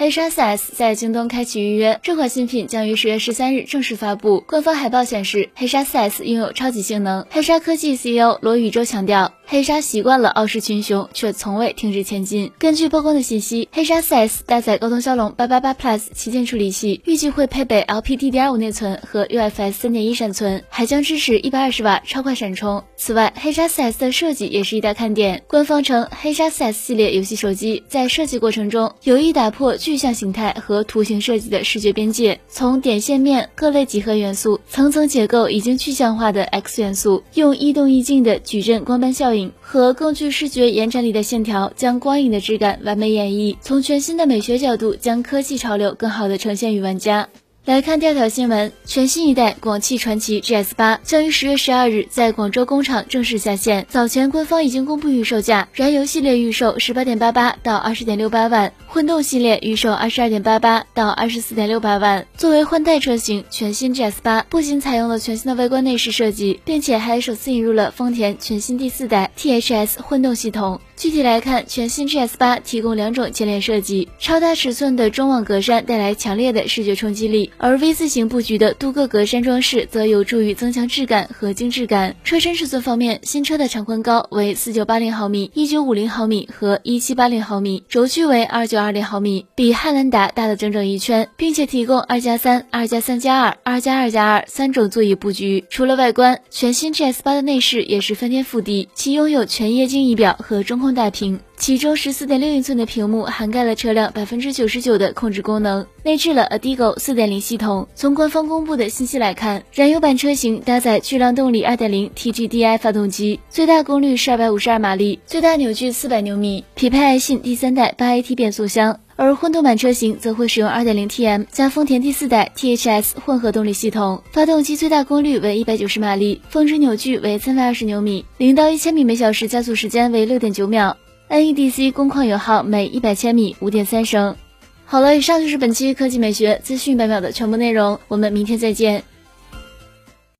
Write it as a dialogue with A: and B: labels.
A: 黑鲨 4S 在京东开启预约，这款新品将于十月十三日正式发布。官方海报显示，黑鲨 4S 拥有超级性能。黑鲨科技 CEO 罗宇洲强调，黑鲨习惯了傲视群雄，却从未停止前进。根据曝光的信息，黑鲨 4S 搭载高通骁龙八八八 Plus 旗舰处理器，预计会配备 LPDDR5 内存和 UFS 三点一闪存，还将支持一百二十瓦超快闪充。此外，黑鲨 4S 的设计也是一大看点。官方称，黑鲨 4S 系列游戏手机在设计过程中有意打破。具象形态和图形设计的视觉边界，从点线面各类几何元素、层层结构已经具象化的 X 元素，用一动一静的矩阵光斑效应和更具视觉延展力的线条，将光影的质感完美演绎。从全新的美学角度，将科技潮流更好的呈现于玩家。来看第二条新闻，全新一代广汽传祺 GS 八将于十月十二日在广州工厂正式下线。早前官方已经公布预售价，燃油系列预售十八点八八到二十点六八万，混动系列预售二十二点八八到二十四点六八万。作为换代车型，全新 GS 八不仅采用了全新的外观内饰设计，并且还首次引入了丰田全新第四代 THS 混动系统。具体来看，全新 GS 八提供两种前脸设计，超大尺寸的中网格栅带来强烈的视觉冲击力，而 V 字形布局的镀铬格栅装饰则有助于增强质感和精致感。车身尺寸方面，新车的长宽高为四九八零毫米、一九五零毫米和一七八零毫米，轴距为二九二零毫米，比汉兰达大了整整一圈，并且提供二加三、二加三加二、二加二加二三种座椅布局。除了外观，全新 GS 八的内饰也是翻天覆地，其拥有全液晶仪表和中控。大屏，其中十四点六英寸的屏幕涵盖了车辆百分之九十九的控制功能，内置了 Adigo 四点零系统。从官方公布的信息来看，燃油版车型搭载巨浪动力二点零 TGDI 发动机，最大功率是二百五十二马力，最大扭矩四百牛米，匹配爱信第三代八 AT 变速箱。而混动版车型则会使用二点零 TM 加丰田第四代 THS 混合动力系统，发动机最大功率为一百九十马力，峰值扭矩为三百二十牛米，零到一千米每小时加速时间为六点九秒，NEDC 工况油耗每一百千米五点三升。好了，以上就是本期科技美学资讯百秒的全部内容，我们明天再见。